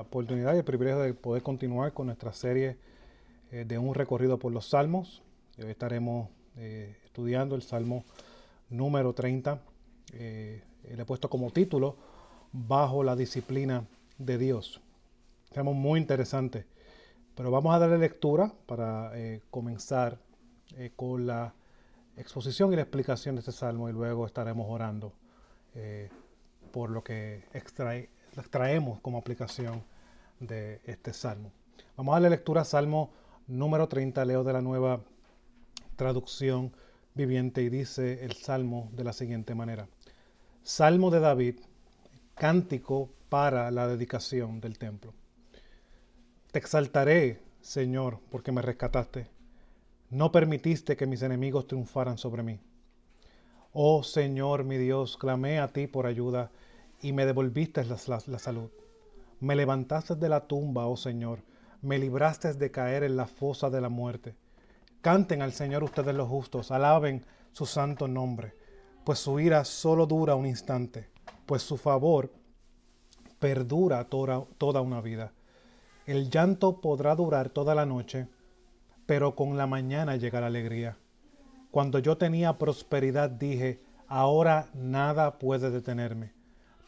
la oportunidad y el privilegio de poder continuar con nuestra serie eh, de un recorrido por los salmos. hoy estaremos eh, estudiando el salmo número 30. le he puesto como título Bajo la disciplina de Dios. Salmo muy interesante. Pero vamos a darle lectura para comenzar con la exposición y la explicación de este salmo y luego estaremos orando por lo que extraemos como aplicación de este salmo. Vamos a darle lectura Salmo número 30, leo de la nueva traducción viviente y dice el salmo de la siguiente manera. Salmo de David, cántico para la dedicación del templo. Te exaltaré, Señor, porque me rescataste. No permitiste que mis enemigos triunfaran sobre mí. Oh Señor mi Dios, clamé a ti por ayuda y me devolviste la, salud. Me levantaste de la tumba, oh Señor, me libraste de caer en la fosa de la muerte. Canten al Señor ustedes los justos, alaben su santo nombre, pues su ira solo dura un instante, pues su favor perdura toda, toda una vida. El llanto podrá durar toda la noche, pero con la mañana llega la alegría. Cuando yo tenía prosperidad dije, ahora nada puede detenerme.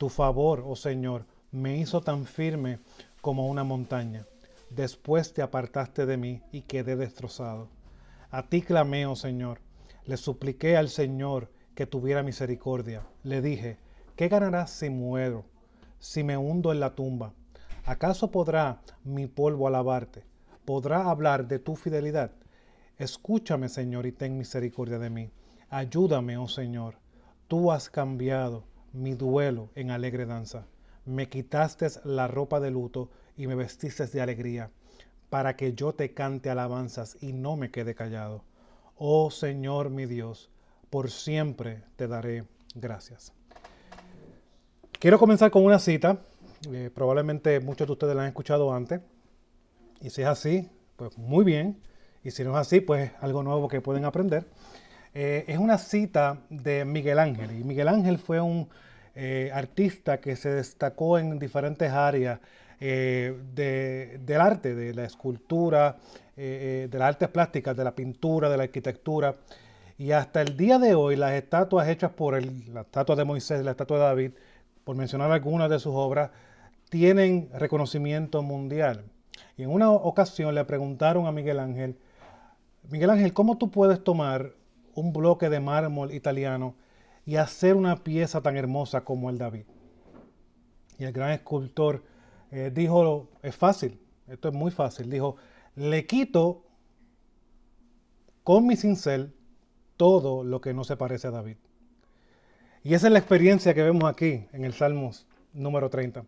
Tu favor, oh Señor, me hizo tan firme como una montaña. Después te apartaste de mí y quedé destrozado. A ti clamé, oh Señor. Le supliqué al Señor que tuviera misericordia. Le dije, ¿qué ganarás si muero, si me hundo en la tumba? ¿Acaso podrá mi polvo alabarte? ¿Podrá hablar de tu fidelidad? Escúchame, Señor, y ten misericordia de mí. Ayúdame, oh Señor. Tú has cambiado mi duelo en alegre danza. Me quitaste la ropa de luto y me vestiste de alegría, para que yo te cante alabanzas y no me quede callado. Oh Señor mi Dios, por siempre te daré gracias. Quiero comenzar con una cita, eh, probablemente muchos de ustedes la han escuchado antes, y si es así, pues muy bien, y si no es así, pues algo nuevo que pueden aprender. Eh, es una cita de Miguel Ángel. Y Miguel Ángel fue un eh, artista que se destacó en diferentes áreas eh, del arte, de la escultura, de las artes plásticas, de la pintura, de la arquitectura. Y hasta el día de hoy, las estatuas hechas por él, la estatua de Moisés, la estatua de David, por mencionar algunas de sus obras, tienen reconocimiento mundial. Y en una ocasión le preguntaron a Miguel Ángel, Miguel Ángel, ¿cómo tú puedes tomar un bloque de mármol italiano y hacer una pieza tan hermosa como el David. Y el gran escultor eh, dijo, es fácil, esto es muy fácil, dijo, le quito con mi cincel todo lo que no se parece a David. Y esa es la experiencia que vemos aquí en el Salmo número 30.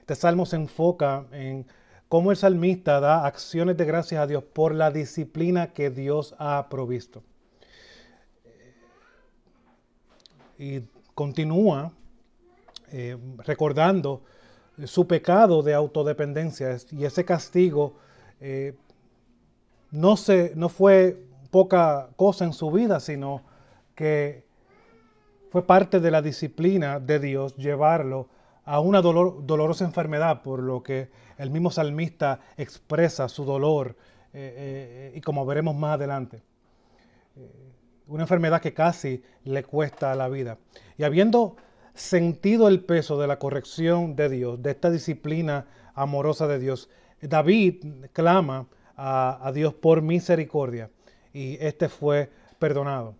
Este salmo se enfoca en cómo el salmista da acciones de gracias a Dios por la disciplina que Dios ha provisto. Y continúa eh, recordando su pecado de autodependencia y ese castigo eh, no, se, no fue poca cosa en su vida, sino que fue parte de la disciplina de Dios llevarlo a una dolorosa enfermedad, por lo que el mismo salmista expresa su dolor eh, y como veremos más adelante una enfermedad que casi le cuesta la vida. Y habiendo sentido el peso de la corrección de Dios, de esta disciplina amorosa de Dios, David clama a, Dios por misericordia y este fue perdonado.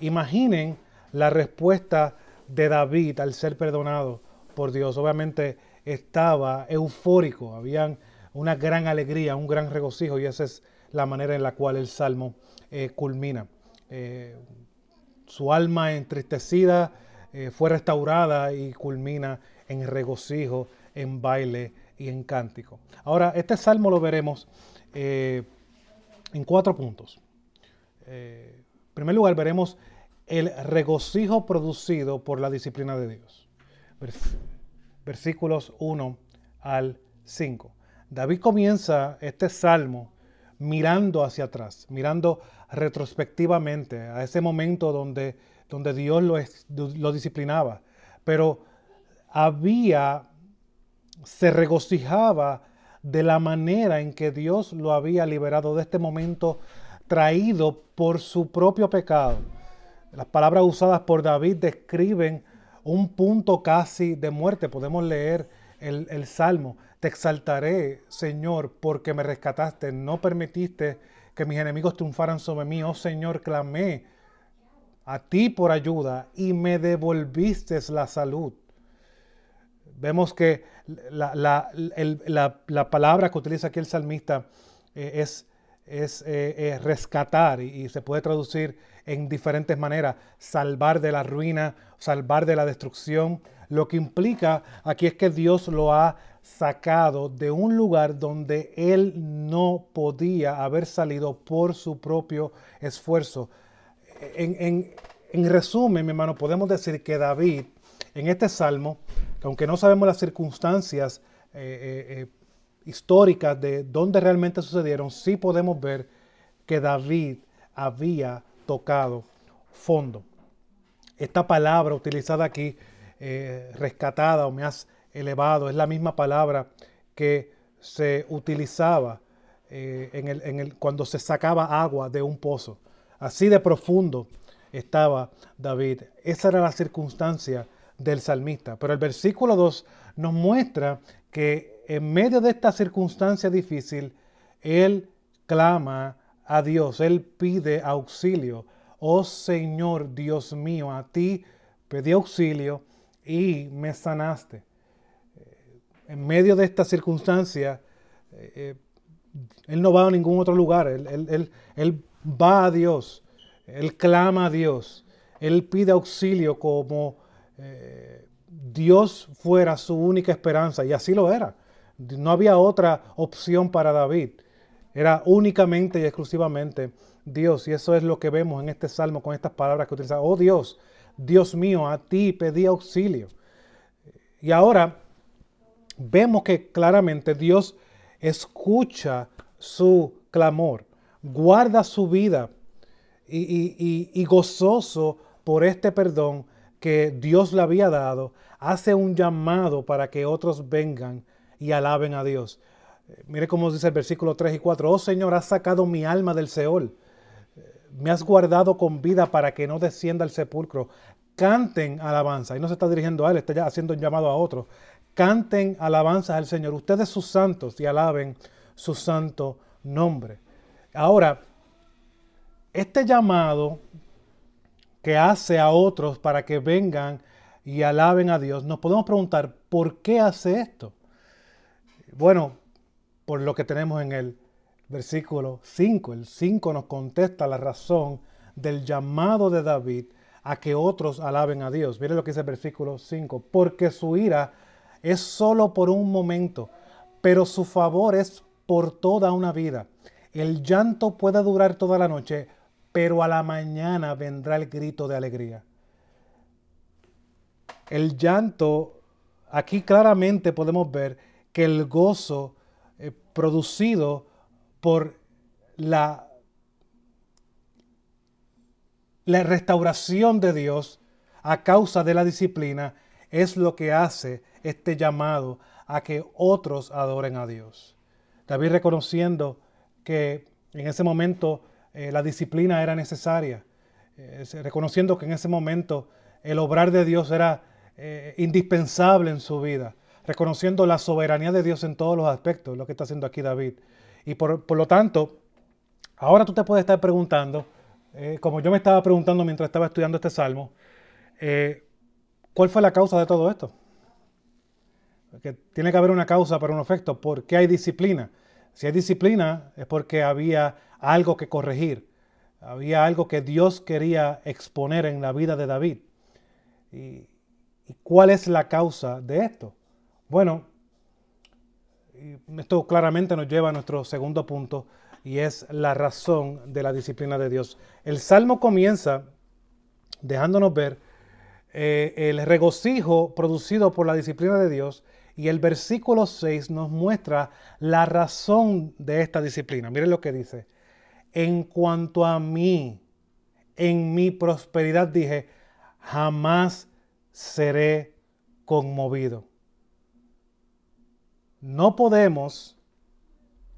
Imaginen la respuesta de David al ser perdonado por Dios. Obviamente estaba eufórico, había una gran alegría, un gran regocijo y esa es la manera en la cual el salmo eh, culmina. Eh, su alma entristecida eh, fue restaurada y culmina en regocijo, en baile y en cántico. Ahora, este salmo lo veremos eh, en cuatro puntos. en primer lugar, veremos el regocijo producido por la disciplina de Dios. Versículos 1 al 5. David comienza este salmo mirando hacia atrás, mirando retrospectivamente a ese momento donde, donde Dios lo, lo disciplinaba. Pero había se regocijaba de la manera en que Dios lo había liberado de este momento traído por su propio pecado. Las palabras usadas por David describen un punto casi de muerte. Podemos leer el, el, Salmo. Te exaltaré, Señor, porque me rescataste. No permitiste que mis enemigos triunfaran sobre mí. Oh Señor, clamé a ti por ayuda y me devolviste la salud. Vemos que la, palabra que utiliza aquí el salmista eh, es, es eh, rescatar y, se puede traducir en diferentes maneras. Salvar de la ruina, salvar de la destrucción. Lo que implica aquí es que Dios lo ha sacado de un lugar donde él no podía haber salido por su propio esfuerzo en, resumen, mi hermano, podemos decir que David, en este salmo, aunque no sabemos las circunstancias eh, eh, eh, históricas de dónde realmente sucedieron, sí podemos ver que David había tocado fondo. Esta palabra utilizada aquí, rescatada o me has elevado, es la misma palabra que se utilizaba en el, cuando se sacaba agua de un pozo. Así de profundo estaba David. Esa era la circunstancia del salmista. Pero el versículo 2 nos muestra que en medio de esta circunstancia difícil, él clama a Dios, él pide auxilio. Oh Señor Dios mío, a ti pedí auxilio y me sanaste. En medio de esta circunstancia, eh, eh, él no va a ningún otro lugar, él, él, él va a Dios, él clama a Dios, él pide auxilio como eh, Dios fuera su única esperanza, y así lo era. No había otra opción para David, era únicamente y exclusivamente Dios, y eso es lo que vemos en este salmo con estas palabras que utiliza, oh Dios, Dios mío, a ti pedí auxilio. Y ahora vemos que claramente Dios escucha su clamor guarda su vida y, gozoso por este perdón que Dios le había dado, hace un llamado para que otros vengan y alaben a Dios. Eh, mire cómo dice el versículo 3 y 4. Oh Señor, has sacado mi alma del Seol. Eh, me has guardado con vida para que no descienda al sepulcro. Canten alabanza. Y no se está dirigiendo a él, está ya haciendo un llamado a otros. Canten alabanza al Señor. Ustedes sus santos y alaben su santo nombre. Ahora, este llamado que hace a otros para que vengan y alaben a Dios, nos podemos preguntar, ¿por qué hace esto? Bueno, por lo que tenemos en el versículo 5. El 5 nos contesta la razón del llamado de David a que otros alaben a Dios. Mire lo que dice el versículo 5. Porque su ira es solo por un momento, pero su favor es por toda una vida. El llanto puede durar toda la noche, pero a la mañana vendrá el grito de alegría. El llanto, aquí claramente podemos ver que el gozo eh, producido por la, la restauración de Dios a causa de la disciplina es lo que hace este llamado a que otros adoren a Dios. David reconociendo que en ese momento eh, la disciplina era necesaria, eh, reconociendo que en ese momento el obrar de Dios era eh, indispensable en su vida, reconociendo la soberanía de Dios en todos los aspectos, lo que está haciendo aquí David. Y por, lo tanto, ahora tú te puedes estar preguntando, como yo me estaba preguntando mientras estaba estudiando este salmo, ¿cuál fue la causa de todo esto? Que tiene que haber una causa para un efecto. ¿Por qué hay disciplina? Si hay disciplina es porque había algo que corregir, había algo que Dios quería exponer en la vida de David. ¿Y, cuál es la causa de esto? Bueno, esto claramente nos lleva a nuestro segundo punto y es la razón de la disciplina de Dios. El Salmo comienza dejándonos ver eh, el regocijo producido por la disciplina de Dios y el versículo 6 nos muestra la razón de esta disciplina. Miren lo que dice. En cuanto a mí, en mi prosperidad dije, jamás seré conmovido. no podemos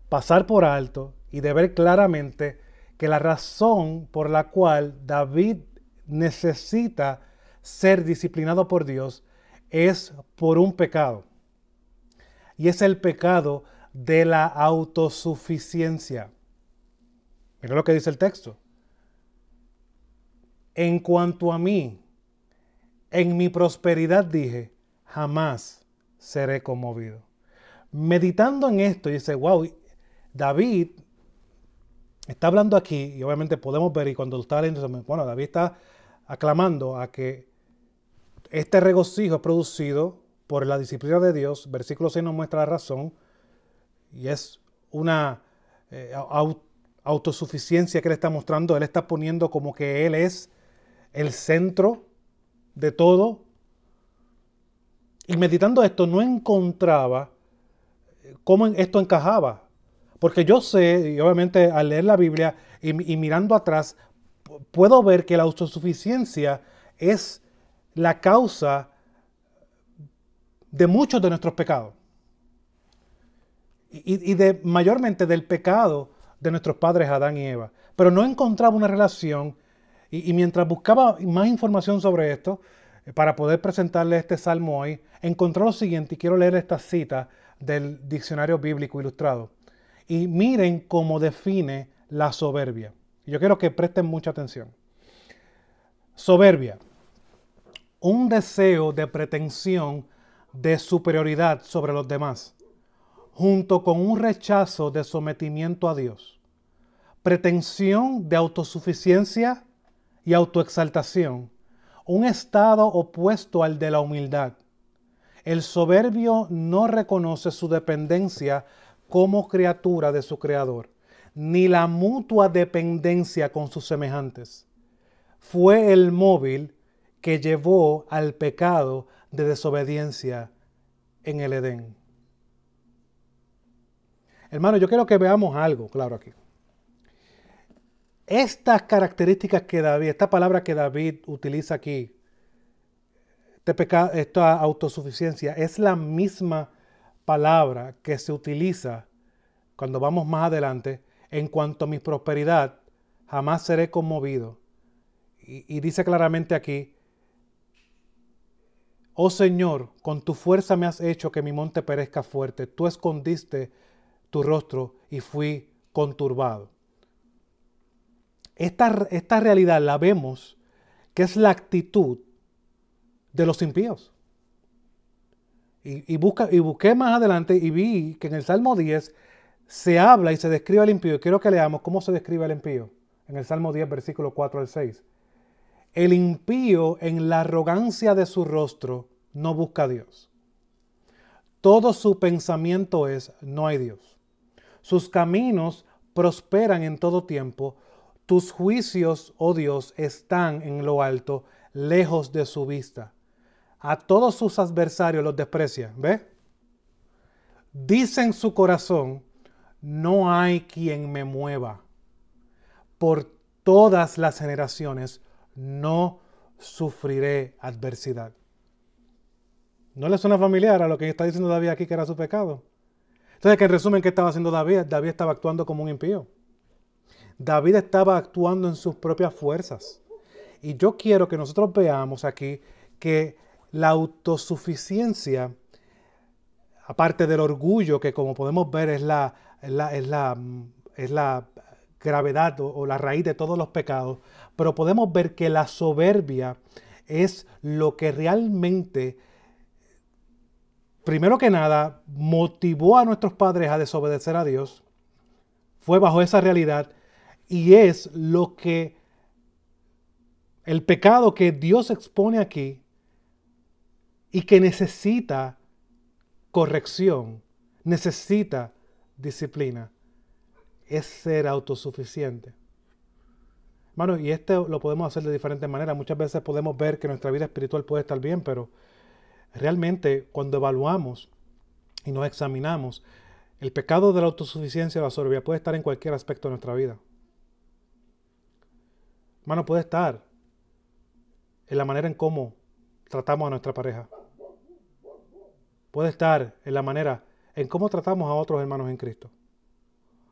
pasar por alto y de ver claramente que la razón por la cual David necesita ser disciplinado por Dios es por un pecado. Y es el pecado de la autosuficiencia. Mira lo que dice el texto. En cuanto a mí, en mi prosperidad dije, jamás seré conmovido. Meditando en esto, dice, wow, David está hablando aquí, y obviamente podemos ver, y cuando está leyendo, bueno, David está aclamando a que este regocijo es producido por la disciplina de Dios. Versículo 6 nos muestra la razón, y es una eh, autosuficiencia que él está mostrando. Él está poniendo como que él es el centro de todo. Y meditando esto, no encontraba cómo esto encajaba. Porque yo sé, y obviamente al leer la Biblia y, mirando atrás, puedo ver que la autosuficiencia es la causa de muchos de nuestros pecados. Y, de mayormente del pecado de nuestros padres Adán y Eva. Pero no encontraba una relación y, mientras buscaba más información sobre esto, eh, para poder presentarle este salmo hoy, encontró lo siguiente y quiero leer esta cita del diccionario bíblico ilustrado. Y miren cómo define la soberbia. Yo quiero que presten mucha atención. Soberbia. Un deseo de pretensión de superioridad sobre los demás, junto con un rechazo de sometimiento a Dios. Pretensión de autosuficiencia y autoexaltación. Un estado opuesto al de la humildad el soberbio no reconoce su dependencia como criatura de su creador, ni la mutua dependencia con sus semejantes. Fue el móvil que llevó al pecado de desobediencia en el Edén. Hermano, yo quiero que veamos algo claro aquí. Estas características que David, esta palabra que David utiliza aquí, este pecado, esta autosuficiencia es la misma palabra que se utiliza cuando vamos más adelante en cuanto a mi prosperidad, jamás seré conmovido. Y, y dice claramente aquí, oh Señor, con tu fuerza me has hecho que mi monte perezca fuerte, tú escondiste tu rostro y fui conturbado. Esta, esta realidad la vemos que es la actitud de los impíos. Y, busca, y busqué más adelante y vi que en el Salmo 10 se habla y se describe al impío. Y quiero que leamos cómo se describe al impío. En el Salmo 10, versículo 4 al 6. El impío en la arrogancia de su rostro no busca a Dios. Todo su pensamiento es, no hay Dios. Sus caminos prosperan en todo tiempo. Tus juicios, oh Dios, están en lo alto, lejos de su vista a todos sus adversarios los desprecia. ¿Ve? Dice en su corazón, no hay quien me mueva. Por todas las generaciones no sufriré adversidad. ¿No le suena familiar a lo que está diciendo David aquí que era su pecado? Entonces, que en resumen, ¿qué estaba haciendo David? David estaba actuando como un impío. David estaba actuando en sus propias fuerzas. Y yo quiero que nosotros veamos aquí que la autosuficiencia, aparte del orgullo, que como podemos ver es la, es la, es la, gravedad o, la raíz de todos los pecados, pero podemos ver que la soberbia es lo que realmente, primero que nada, motivó a nuestros padres a desobedecer a Dios, fue bajo esa realidad y es lo que el pecado que Dios expone aquí y que necesita corrección, necesita disciplina, es ser autosuficiente. Bueno, y esto lo podemos hacer de diferentes maneras. Muchas veces podemos ver que nuestra vida espiritual puede estar bien, pero realmente cuando evaluamos y nos examinamos, el pecado de la autosuficiencia o la soberbia puede estar en cualquier aspecto de nuestra vida. Hermano, puede estar en la manera en cómo tratamos a nuestra pareja. Puede estar en la manera en cómo tratamos a otros hermanos en Cristo.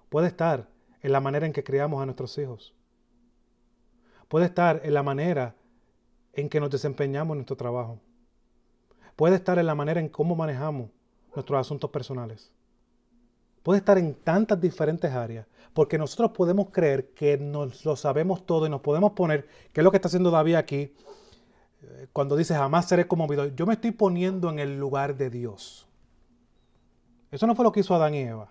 Puede estar en la manera en que criamos a nuestros hijos. Puede estar en la manera en que nos desempeñamos en nuestro trabajo. Puede estar en la manera en cómo manejamos nuestros asuntos personales. Puede estar en tantas diferentes áreas, porque nosotros podemos creer que nos lo sabemos todo y nos podemos poner, que es lo que está haciendo David aquí, cuando dice jamás seré conmovido. Yo me estoy poniendo en el lugar de Dios. Eso no fue lo que hizo Adán y Eva.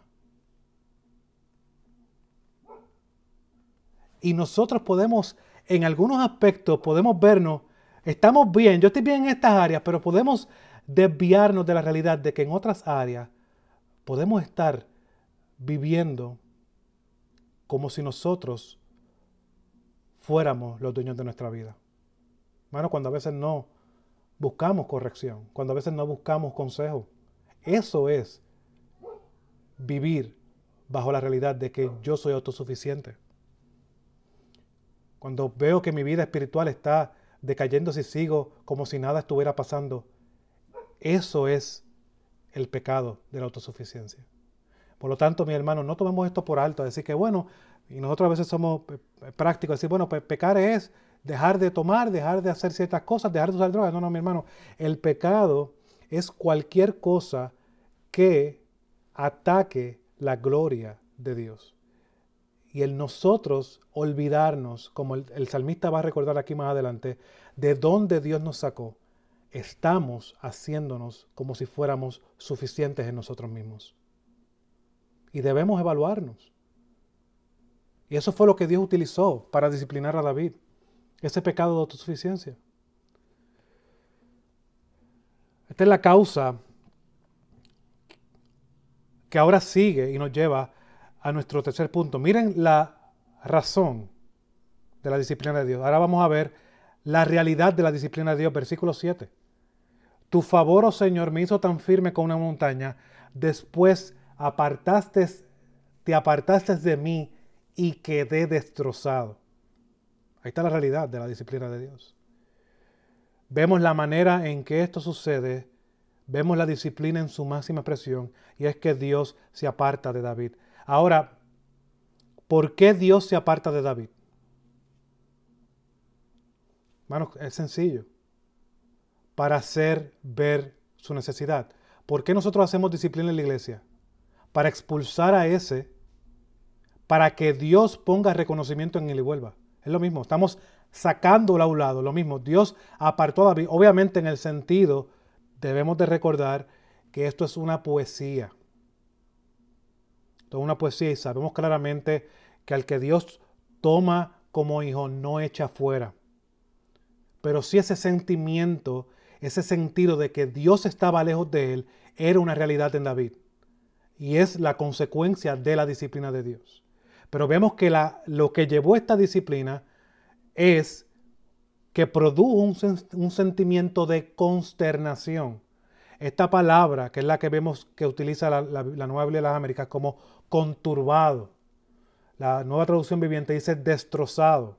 Y nosotros podemos, en algunos aspectos, podemos vernos, estamos bien, yo estoy bien en estas áreas, pero podemos desviarnos de la realidad de que en otras áreas podemos estar viviendo como si nosotros fuéramos los dueños de nuestra vida. Bueno, cuando a veces no buscamos corrección, cuando a veces no buscamos consejo, eso es vivir bajo la realidad de que yo soy autosuficiente. Cuando veo que mi vida espiritual está decayendo si sigo como si nada estuviera pasando, eso es el pecado de la autosuficiencia. Por lo tanto, mi hermano, no tomemos esto por alto, decir que bueno, y nosotros a veces somos prácticos, decir, bueno, pues pecar es dejar de tomar, dejar de hacer ciertas cosas, dejar de usar drogas. No, no, mi hermano, el pecado es cualquier cosa que ataque la gloria de Dios. Y el nosotros olvidarnos, como el, salmista va a recordar aquí más adelante, de dónde Dios nos sacó, estamos haciéndonos como si fuéramos suficientes en nosotros mismos. Y debemos evaluarnos. Y eso fue lo que Dios utilizó para disciplinar a David, ese pecado de autosuficiencia. Esta es la causa que ahora sigue y nos lleva a nuestro tercer punto. Miren la razón de la disciplina de Dios. Ahora vamos a ver la realidad de la disciplina de Dios, versículo 7. Tu favor, oh Señor, me hizo tan firme como una montaña, después apartaste, te apartaste de mí y quedé destrozado. Ahí está la realidad de la disciplina de Dios. Vemos la manera en que esto sucede, vemos la disciplina en su máxima expresión, y es que Dios se aparta de David. Ahora, ¿por qué Dios se aparta de David? Bueno, es sencillo. Para hacer ver su necesidad. ¿Por qué nosotros hacemos disciplina en la iglesia? Para expulsar a ese, para que Dios ponga reconocimiento en él y vuelva. Es lo mismo, estamos sacándolo a un lado, lo mismo. Dios apartó a David, obviamente en el sentido, debemos de recordar que esto es una poesía. Una poesía y sabemos claramente que al que Dios toma como hijo no echa fuera. Pero si ese sentimiento, ese sentido de que Dios estaba lejos de él, era una realidad en David. Y es la consecuencia de la disciplina de Dios. Pero vemos que la, lo que llevó esta disciplina es que produjo un, sentimiento de consternación. Esta palabra, que es la que vemos que utiliza la, Nueva Biblia de las Américas como conturbado. La nueva traducción viviente dice destrozado.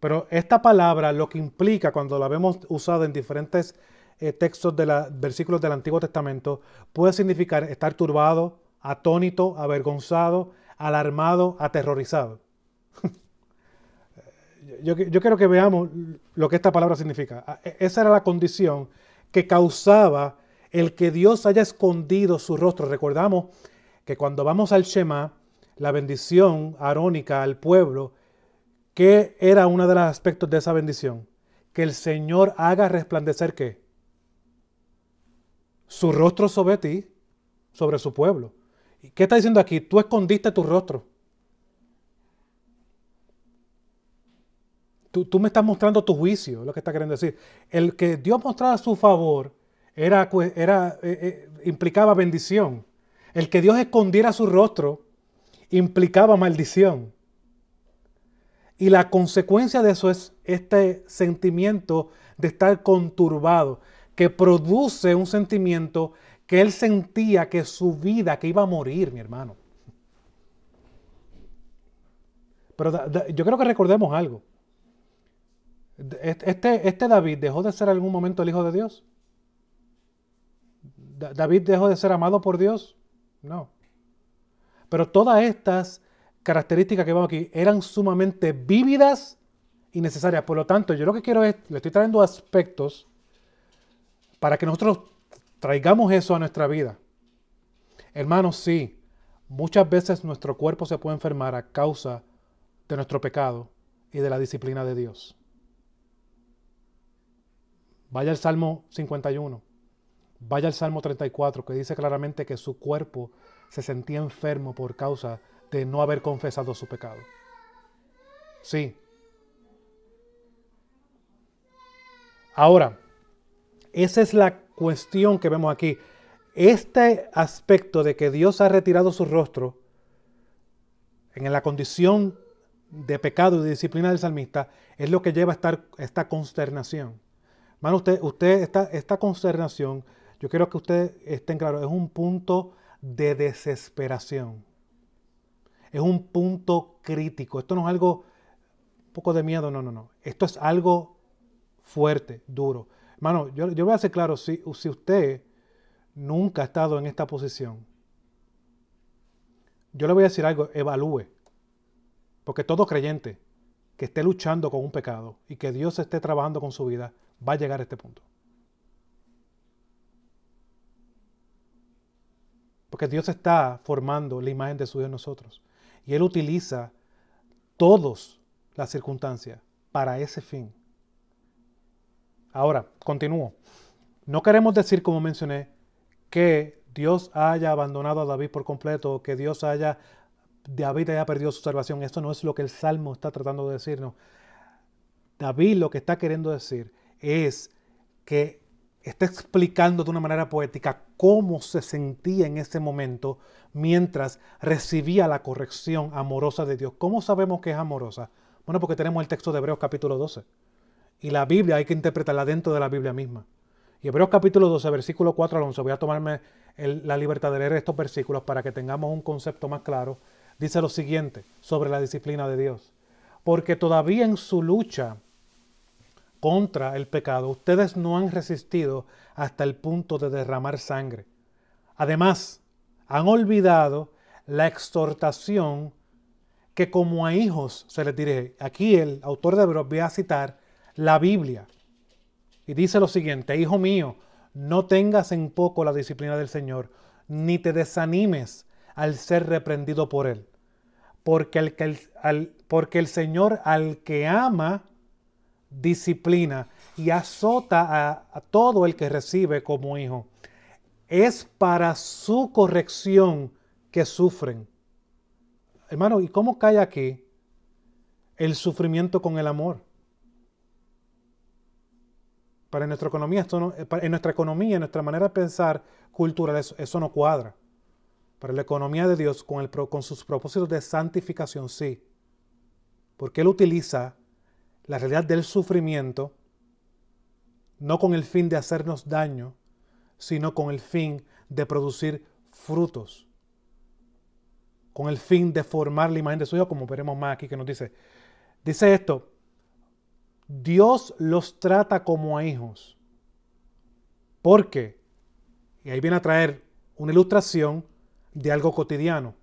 Pero esta palabra lo que implica cuando la vemos usada en diferentes eh, textos de los versículos del Antiguo Testamento puede significar estar turbado, atónito, avergonzado, alarmado, aterrorizado. yo, quiero que veamos lo que esta palabra significa. Ah, e, esa era la condición que causaba el que Dios haya escondido su rostro. Recordamos que cuando vamos al Shema, la bendición arónica al pueblo, ¿qué era uno de los aspectos de esa bendición? Que el Señor haga resplandecer qué? Su rostro sobre ti, sobre su pueblo. ¿Qué está diciendo aquí? Tú escondiste tu rostro. Tú, me estás mostrando tu juicio, lo que está queriendo decir. El que Dios mostrara su favor era, era, eh, eh, implicaba bendición. El que Dios escondiera su rostro implicaba maldición. Y la consecuencia de eso es este sentimiento de estar conturbado, que produce un sentimiento que él sentía que su vida, que iba a morir, mi hermano. Pero yo creo que recordemos algo. Este, este David dejó de ser en algún momento el hijo de Dios. ¿David dejó de ser amado por Dios? No. Pero todas estas características que vemos aquí eran sumamente vívidas y necesarias. Por lo tanto, yo lo que quiero es, le estoy trayendo aspectos para que nosotros traigamos eso a nuestra vida. Hermanos, sí, muchas veces nuestro cuerpo se puede enfermar a causa de nuestro pecado y de la disciplina de Dios. Vaya al Salmo 51, vaya al Salmo 34, que dice claramente que su cuerpo se sentía enfermo por causa de no haber confesado su pecado. Sí. Ahora, esa es la cuestión que vemos aquí. Este aspecto de que Dios ha retirado su rostro en la condición de pecado y de disciplina del salmista es lo que lleva a estar esta consternación. Hermano, usted, usted esta consternación, yo quiero que usted estén claro, es un punto de desesperación. Es un punto crítico. Esto no es algo un poco de miedo, no, no, no. Esto es algo fuerte, duro. Hermano, yo, yo voy a ser claro, si, si usted nunca ha estado en esta posición, yo le voy a decir algo, evalúe. Porque todo creyente que esté luchando con un pecado y que Dios esté trabajando con su vida, va a llegar a este punto. Porque Dios está formando la imagen de su Dios en nosotros. Y Él utiliza todas las circunstancias para ese fin. Ahora, continúo. No queremos decir, como mencioné, que Dios haya abandonado a David por completo, que Dios haya, David haya perdido su salvación. Esto no es lo que el Salmo está tratando de decirnos. David lo que está queriendo decir es que está explicando de una manera poética cómo se sentía en ese momento mientras recibía la corrección amorosa de Dios. ¿Cómo sabemos que es amorosa? Bueno, porque tenemos el texto de Hebreos capítulo 12. Y la Biblia hay que interpretarla dentro de la Biblia misma. Y Hebreos capítulo 12, versículo 4 al 11, voy a tomarme la libertad de leer estos versículos para que tengamos un concepto más claro. Dice lo siguiente sobre la disciplina de Dios. Porque todavía en su lucha contra el pecado, ustedes no han resistido hasta el punto de derramar sangre. Además, han olvidado la exhortación que como a hijos se les dirige. Aquí el autor de Hebreos voy a citar la Biblia. Y dice lo siguiente, hijo mío, no tengas en poco la disciplina del Señor, ni te desanimes al ser reprendido por Él. Porque el, que porque el Señor al que ama, disciplina y azota a, todo el que recibe como hijo. Es para su corrección que sufren. Hermano, ¿y cómo cae aquí el sufrimiento con el amor? Para nuestra economía, esto no, en nuestra economía, en nuestra manera de pensar cultural, eso, no cuadra. Para la economía de Dios, con, el, con sus propósitos de santificación, sí. Porque Él utiliza la realidad del sufrimiento, no con el fin de hacernos daño, sino con el fin de producir frutos, con el fin de formar la imagen de su Hijo, como veremos más aquí que nos dice. Dice esto, Dios los trata como a hijos. ¿Por qué? Y ahí viene a traer una ilustración de algo cotidiano.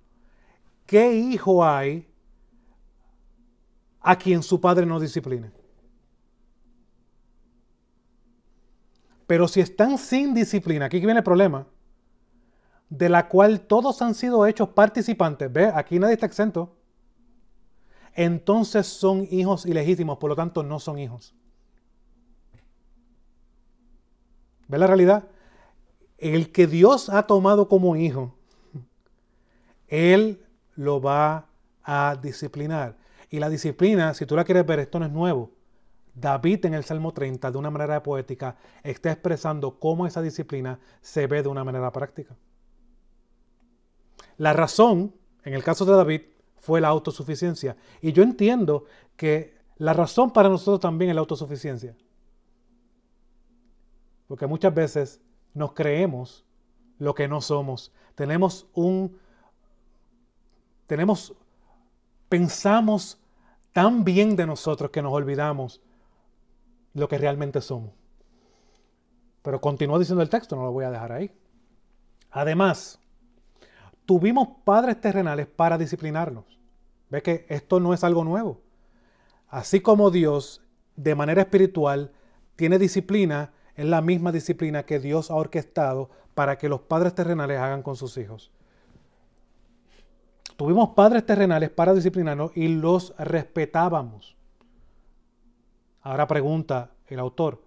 ¿Qué hijo hay a quien su padre no discipline. Pero si están sin disciplina, aquí viene el problema, de la cual todos han sido hechos participantes, ve, aquí nadie está exento, entonces son hijos ilegítimos, por lo tanto no son hijos. ¿Ve la realidad? El que Dios ha tomado como hijo, Él lo va a disciplinar. Y la disciplina, si tú la quieres ver, esto no es nuevo. David en el Salmo 30, de una manera poética, está expresando cómo esa disciplina se ve de una manera práctica. La razón, en el caso de David, fue la autosuficiencia. Y yo entiendo que la razón para nosotros también es la autosuficiencia. Porque muchas veces nos creemos lo que no somos. Tenemos un... Tenemos pensamos tan bien de nosotros que nos olvidamos lo que realmente somos. Pero continúa diciendo el texto, no lo voy a dejar ahí. Además, tuvimos padres terrenales para disciplinarnos. Ve que esto no es algo nuevo. Así como Dios, de manera espiritual, tiene disciplina, es la misma disciplina que Dios ha orquestado para que los padres terrenales hagan con sus hijos. Tuvimos padres terrenales para disciplinarnos y los respetábamos. Ahora pregunta el autor,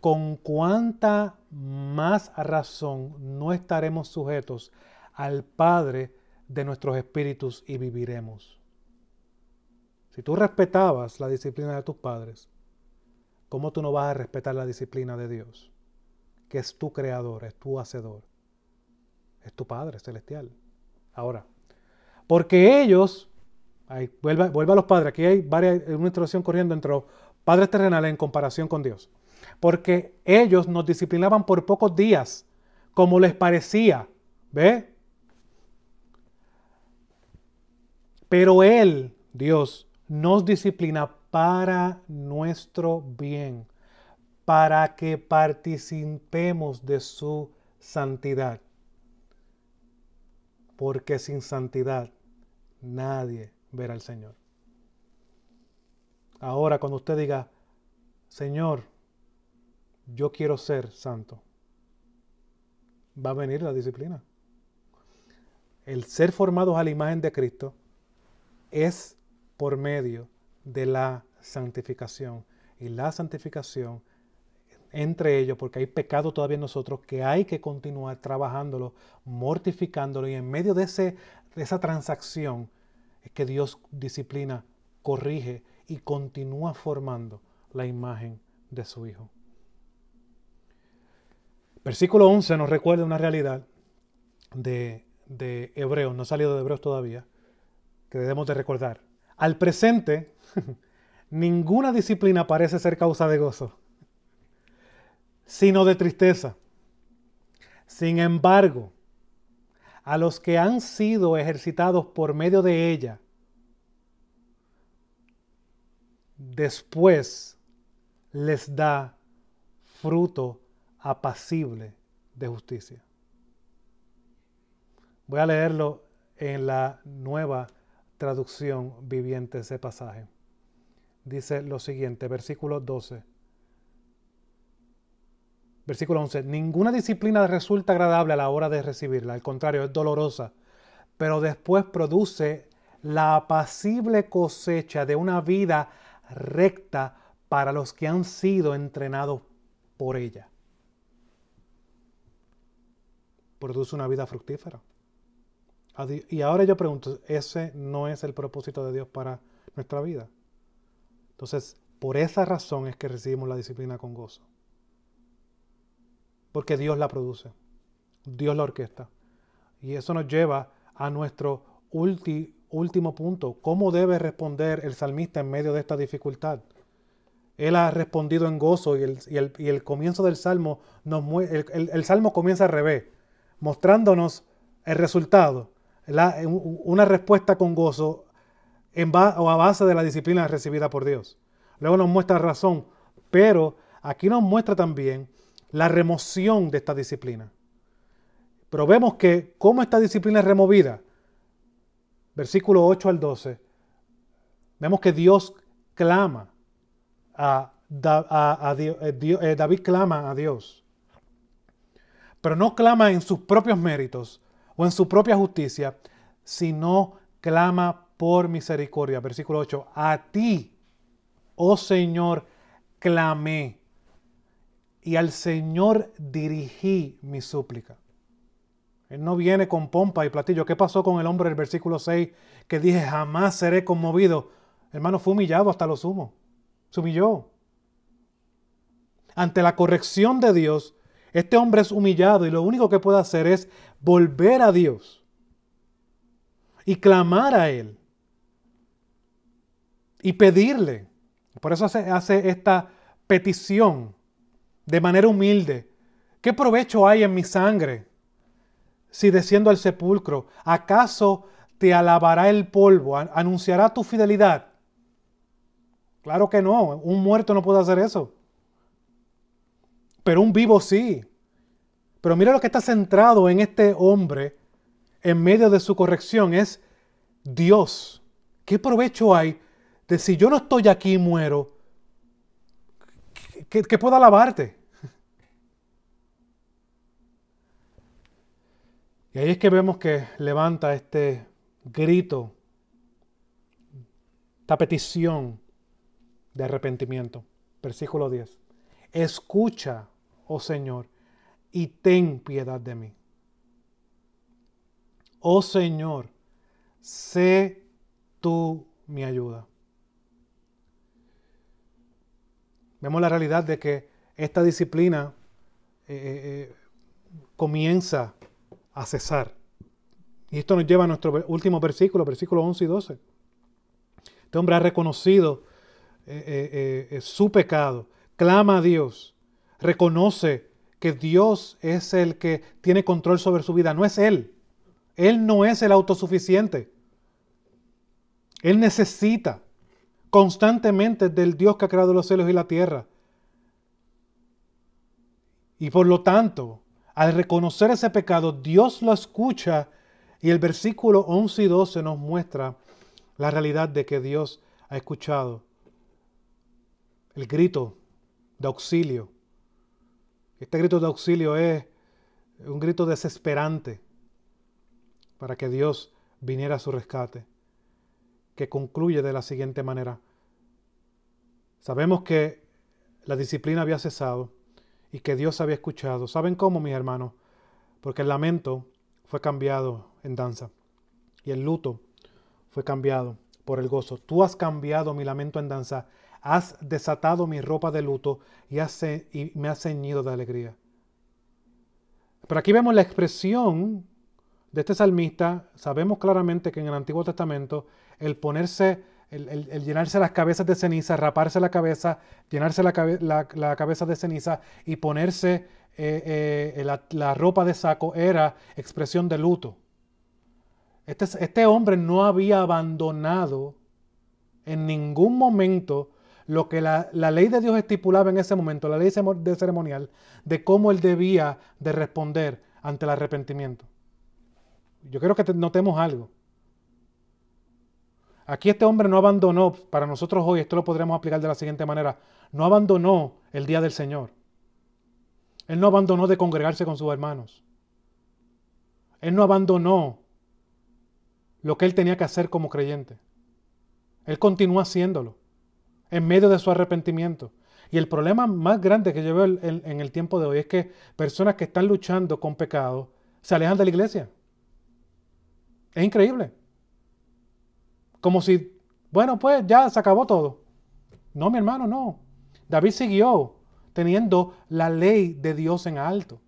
¿con cuánta más razón no estaremos sujetos al Padre de nuestros espíritus y viviremos? Si tú respetabas la disciplina de tus padres, ¿cómo tú no vas a respetar la disciplina de Dios? Que es tu creador, es tu hacedor, es tu Padre celestial. Ahora, porque ellos, vuelve, a los padres, aquí hay varias, una introducción corriendo entre padres terrenales en comparación con Dios. Porque ellos nos disciplinaban por pocos días, como les parecía. ¿Ve? Pero Él, Dios, nos disciplina para nuestro bien, para que participemos de su santidad. Porque sin santidad nadie verá al Señor. Ahora, cuando usted diga, Señor, yo quiero ser santo, va a venir la disciplina. El ser formados a la imagen de Cristo es por medio de la santificación. Y la santificación entre ellos, porque hay pecado todavía en nosotros que hay que continuar trabajándolo, mortificándolo, y en medio de, ese, de esa transacción es que Dios disciplina, corrige y continúa formando la imagen de su Hijo. Versículo 11 nos recuerda una realidad de, de Hebreos, no ha salido de Hebreos todavía, que debemos de recordar. Al presente, ninguna disciplina parece ser causa de gozo, sino de tristeza. Sin embargo, a los que han sido ejercitados por medio de ella, después les da fruto apacible de justicia. Voy a leerlo en la nueva traducción viviente ese pasaje. Dice lo siguiente, versículo 12. Versículo 11. Ninguna disciplina resulta agradable a la hora de recibirla, al contrario, es dolorosa, pero después produce la apacible cosecha de una vida recta para los que han sido entrenados por ella. Produce una vida fructífera. Y ahora yo pregunto, ¿ese no es el propósito de Dios para nuestra vida? Entonces, por esa razón es que recibimos la disciplina con gozo. Porque Dios la produce. Dios la orquesta. Y eso nos lleva a nuestro último punto. ¿Cómo debe responder el salmista en medio de esta dificultad? Él ha respondido en gozo y el, comienzo del salmo, nos, el, el salmo comienza al revés, mostrándonos el resultado una respuesta con gozo en o a base de la disciplina recibida por Dios. Luego nos muestra razón, pero aquí nos muestra también la remoción de esta disciplina. Pero vemos que cómo esta disciplina es removida. Versículo 8 al 12. Vemos que Dios clama a, eh, eh, David clama a Dios. Pero no clama en sus propios méritos, o en su propia justicia, sino clama por misericordia. Versículo 8, a ti, oh Señor, clamé y al Señor dirigí mi súplica. Él no viene con pompa y platillo. ¿Qué pasó con el hombre del versículo 6 que dije jamás seré conmovido? Hermano, fue humillado hasta lo sumo. Se humilló. Ante la corrección de Dios, este hombre es humillado y lo único que puede hacer es volver a Dios y clamar a Él y pedirle. Por eso hace, esta petición de manera humilde. ¿Qué provecho hay en mi sangre si desciendo al sepulcro? ¿Acaso te alabará el polvo? ¿Anunciará tu fidelidad? Claro que no, un muerto no puede hacer eso. Pero un vivo sí. Pero mira lo que está centrado en este hombre en medio de su corrección, es Dios. ¿Qué provecho hay de si yo no estoy aquí y muero, que, pueda alabarte? Y ahí es que vemos que levanta este grito, esta petición de arrepentimiento. Versículo 10. Escucha, oh Señor, y ten piedad de mí. Oh Señor, sé tú mi ayuda. Vemos la realidad de que esta disciplina eh, eh, eh, comienza a cesar. Y esto nos lleva a nuestro último versículo, versículo 11 y 12. Este hombre ha reconocido su pecado, clama a Dios, reconoce que Dios es el que tiene control sobre su vida, no es Él. Él no es el autosuficiente. Él necesita constantemente del Dios que ha creado los cielos y la tierra. Y por lo tanto, al reconocer ese pecado, Dios lo escucha y el versículo 11 y 12 nos muestra la realidad de que Dios ha escuchado el grito de auxilio este grito de auxilio es un grito desesperante para que Dios viniera a su rescate, que concluye de la siguiente manera. Sabemos que la disciplina había cesado y que Dios había escuchado. ¿Saben cómo, mis hermanos? Porque el lamento fue cambiado en danza y el luto fue cambiado por el gozo. Tú has cambiado mi lamento en danza has desatado mi ropa de luto y, me has ceñido de alegría. Pero aquí vemos la expresión de este salmista. Sabemos claramente que en el Antiguo Testamento el ponerse, el, llenarse las cabezas de ceniza, raparse la cabeza, llenarse la, cabeza de ceniza y ponerse eh, eh, la, ropa de saco era expresión de luto. Este, este hombre no había abandonado en ningún momento lo que la, ley de Dios estipulaba en ese momento, la ley de ceremonial, de cómo él debía de responder ante el arrepentimiento. Yo quiero que notemos algo. Aquí este hombre no abandonó, para nosotros hoy esto lo podremos aplicar de la siguiente manera, no abandonó el día del Señor. Él no abandonó de congregarse con sus hermanos. Él no abandonó lo que él tenía que hacer como creyente. Él continuó haciéndolo en medio de su arrepentimiento. Y el problema más grande que yo veo en, el tiempo de hoy es que personas que están luchando con pecado se alejan de la iglesia. Es increíble. Como si, bueno, pues ya se acabó todo. No, mi hermano, no. David siguió teniendo la ley de Dios en alto.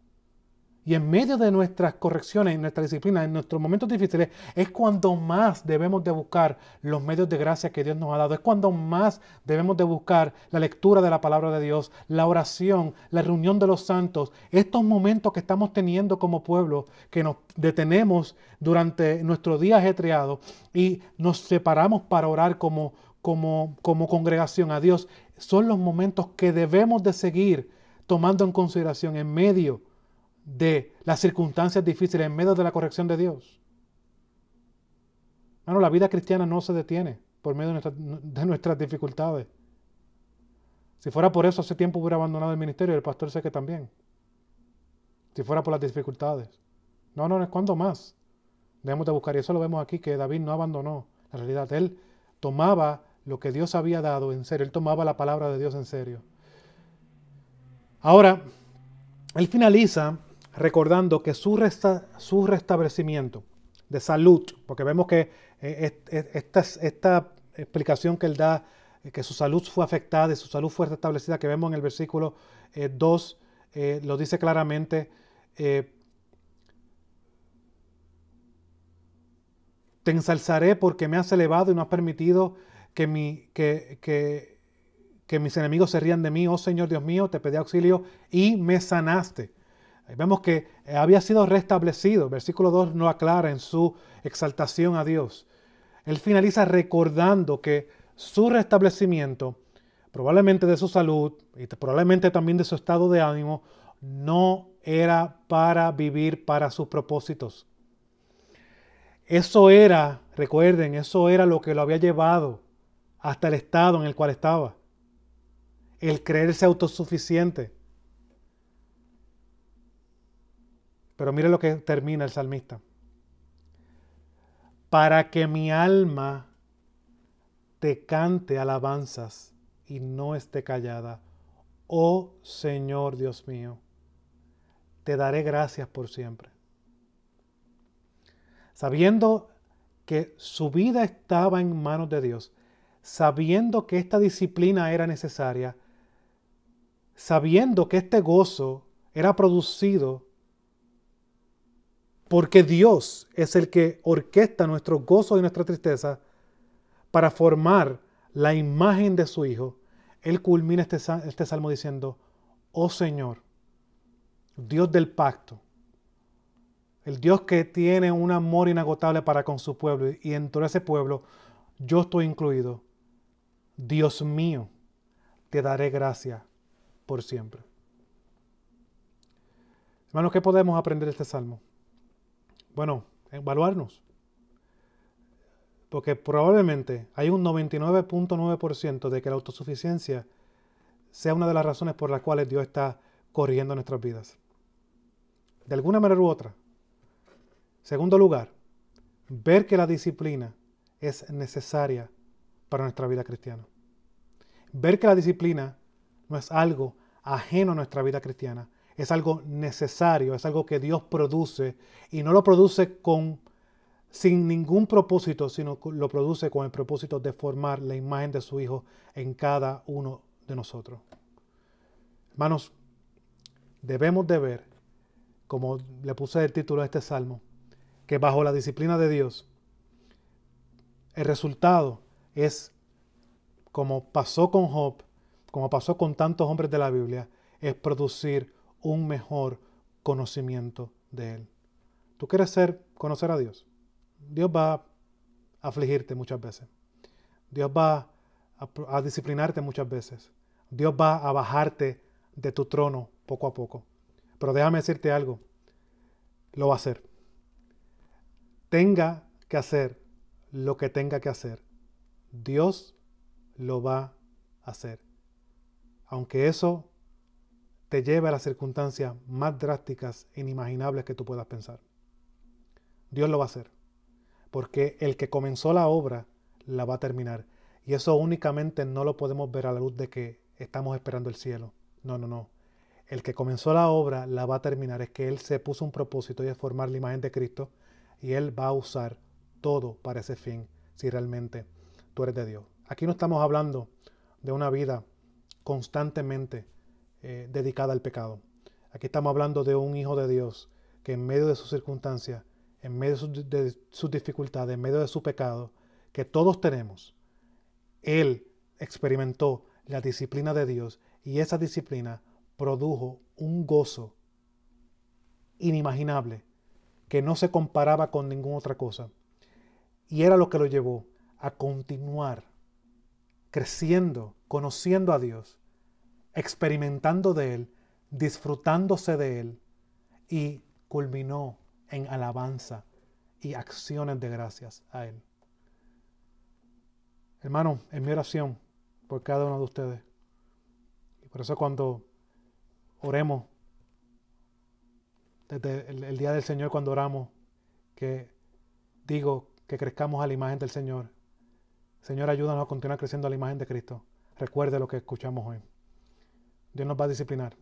Y en medio de nuestras correcciones, en nuestra disciplina, en nuestros momentos difíciles, es cuando más debemos de buscar los medios de gracia que Dios nos ha dado. Es cuando más debemos de buscar la lectura de la palabra de Dios, la oración, la reunión de los santos. Estos momentos que estamos teniendo como pueblo, que nos detenemos durante nuestro día ajetreado y nos separamos para orar como, como, como congregación a Dios, son los momentos que debemos de seguir tomando en consideración en medio de las circunstancias difíciles, en medio de la corrección de Dios. Bueno, la vida cristiana no se detiene por medio de, nuestras dificultades. Si fuera por eso, hace tiempo hubiera abandonado el ministerio y el pastor sé que también. Si fuera por las dificultades. No, no, no es cuando más. Debemos de buscar. Y eso lo vemos aquí, que David no abandonó la realidad. Él tomaba lo que Dios había dado en serio. Él tomaba la palabra de Dios en serio. Ahora, él finaliza recordando que su, su restablecimiento de salud, porque vemos que eh, esta, esta, explicación que él da, eh, que su salud fue afectada y su salud fue restablecida, que vemos en el versículo 2, eh, lo dice claramente. te ensalzaré porque me has elevado y no has permitido que, mi, que, que, que mis enemigos se rían de mí. Oh Señor Dios mío, te pedí auxilio y me sanaste vemos que eh, había sido restablecido. Versículo 2 no aclara en su exaltación a Dios. Él finaliza recordando que su restablecimiento, probablemente de su salud y probablemente también de su estado de ánimo, no era para vivir para sus propósitos. Eso era, recuerden, eso era lo que lo había llevado hasta el estado en el cual estaba. El creerse autosuficiente. Pero mire lo que termina el salmista. Para que mi alma te cante alabanzas y no esté callada. Oh Señor Dios mío, te daré gracias por siempre sabiendo que su vida estaba en manos de Dios, sabiendo que esta disciplina era necesaria, sabiendo que este gozo era producido porque Dios es el que orquesta nuestro gozo y nuestra tristeza para formar la imagen de su Hijo, Él culmina este, este salmo diciendo, oh Señor, Dios del pacto, el Dios que tiene un amor inagotable para con su pueblo y en todo ese pueblo yo estoy incluido. Dios mío, te daré gracia por siempre. Hermanos, ¿qué podemos aprender de este salmo? Bueno, evaluarnos. Porque probablemente hay un 99.9% de que la autosuficiencia sea una de las razones por las cuales Dios está corriendo nuestras vidas. De alguna manera u otra, Segundo lugar, ver que la disciplina es necesaria para nuestra vida cristiana. Ver que la disciplina no es algo ajeno a nuestra vida cristiana, es algo necesario, es algo que Dios produce y no lo produce con sin ningún propósito, sino lo produce con el propósito de formar la imagen de su Hijo en cada uno de nosotros. Hermanos, debemos de ver, como le puse el título a este salmo, que bajo la disciplina de Dios, el resultado es, como pasó con Job, como pasó con tantos hombres de la Biblia, es producir un mejor conocimiento de Él. ¿Tú quieres ser, conocer a Dios? Dios va a afligirte muchas veces. Dios va a, disciplinarte muchas veces. Dios va a bajarte de tu trono poco a poco. Pero déjame decirte algo. Lo va a hacer tenga que hacer lo que tenga que hacer, Dios lo va a hacer. Aunque eso te lleve a las circunstancias más drásticas e inimaginables que tú puedas pensar. Dios lo va a hacer. Porque el que comenzó la obra la va a terminar. Y eso únicamente no lo podemos ver a la luz de que estamos esperando el cielo. No, no, no. El que comenzó la obra la va a terminar. Es que Él se puso un propósito y es formar la imagen de Cristo y Él va a usar todo para ese fin si realmente tú eres de Dios. Aquí no estamos hablando de una vida constantemente eh, dedicada al pecado. Aquí estamos hablando de un hijo de Dios que en medio de sus circunstancias, en medio de sus dificultades, en medio de su pecado, que todos tenemos, Él experimentó la disciplina de Dios y esa disciplina produjo un gozo inimaginable que no se comparaba con ninguna otra cosa. Y era lo que lo llevó a continuar creciendo, conociendo a Dios, experimentando de Él, disfrutándose de Él y culminó en alabanza y acciones de gracias a Él. Hermano, en mi oración por cada uno de ustedes, y por eso cuando oremos desde el, día del Señor cuando oramos, que digo que crezcamos a la imagen del Señor. Señor, ayúdanos a continuar creciendo a la imagen de Cristo. Recuerde lo que escuchamos hoy. Dios nos va a disciplinar.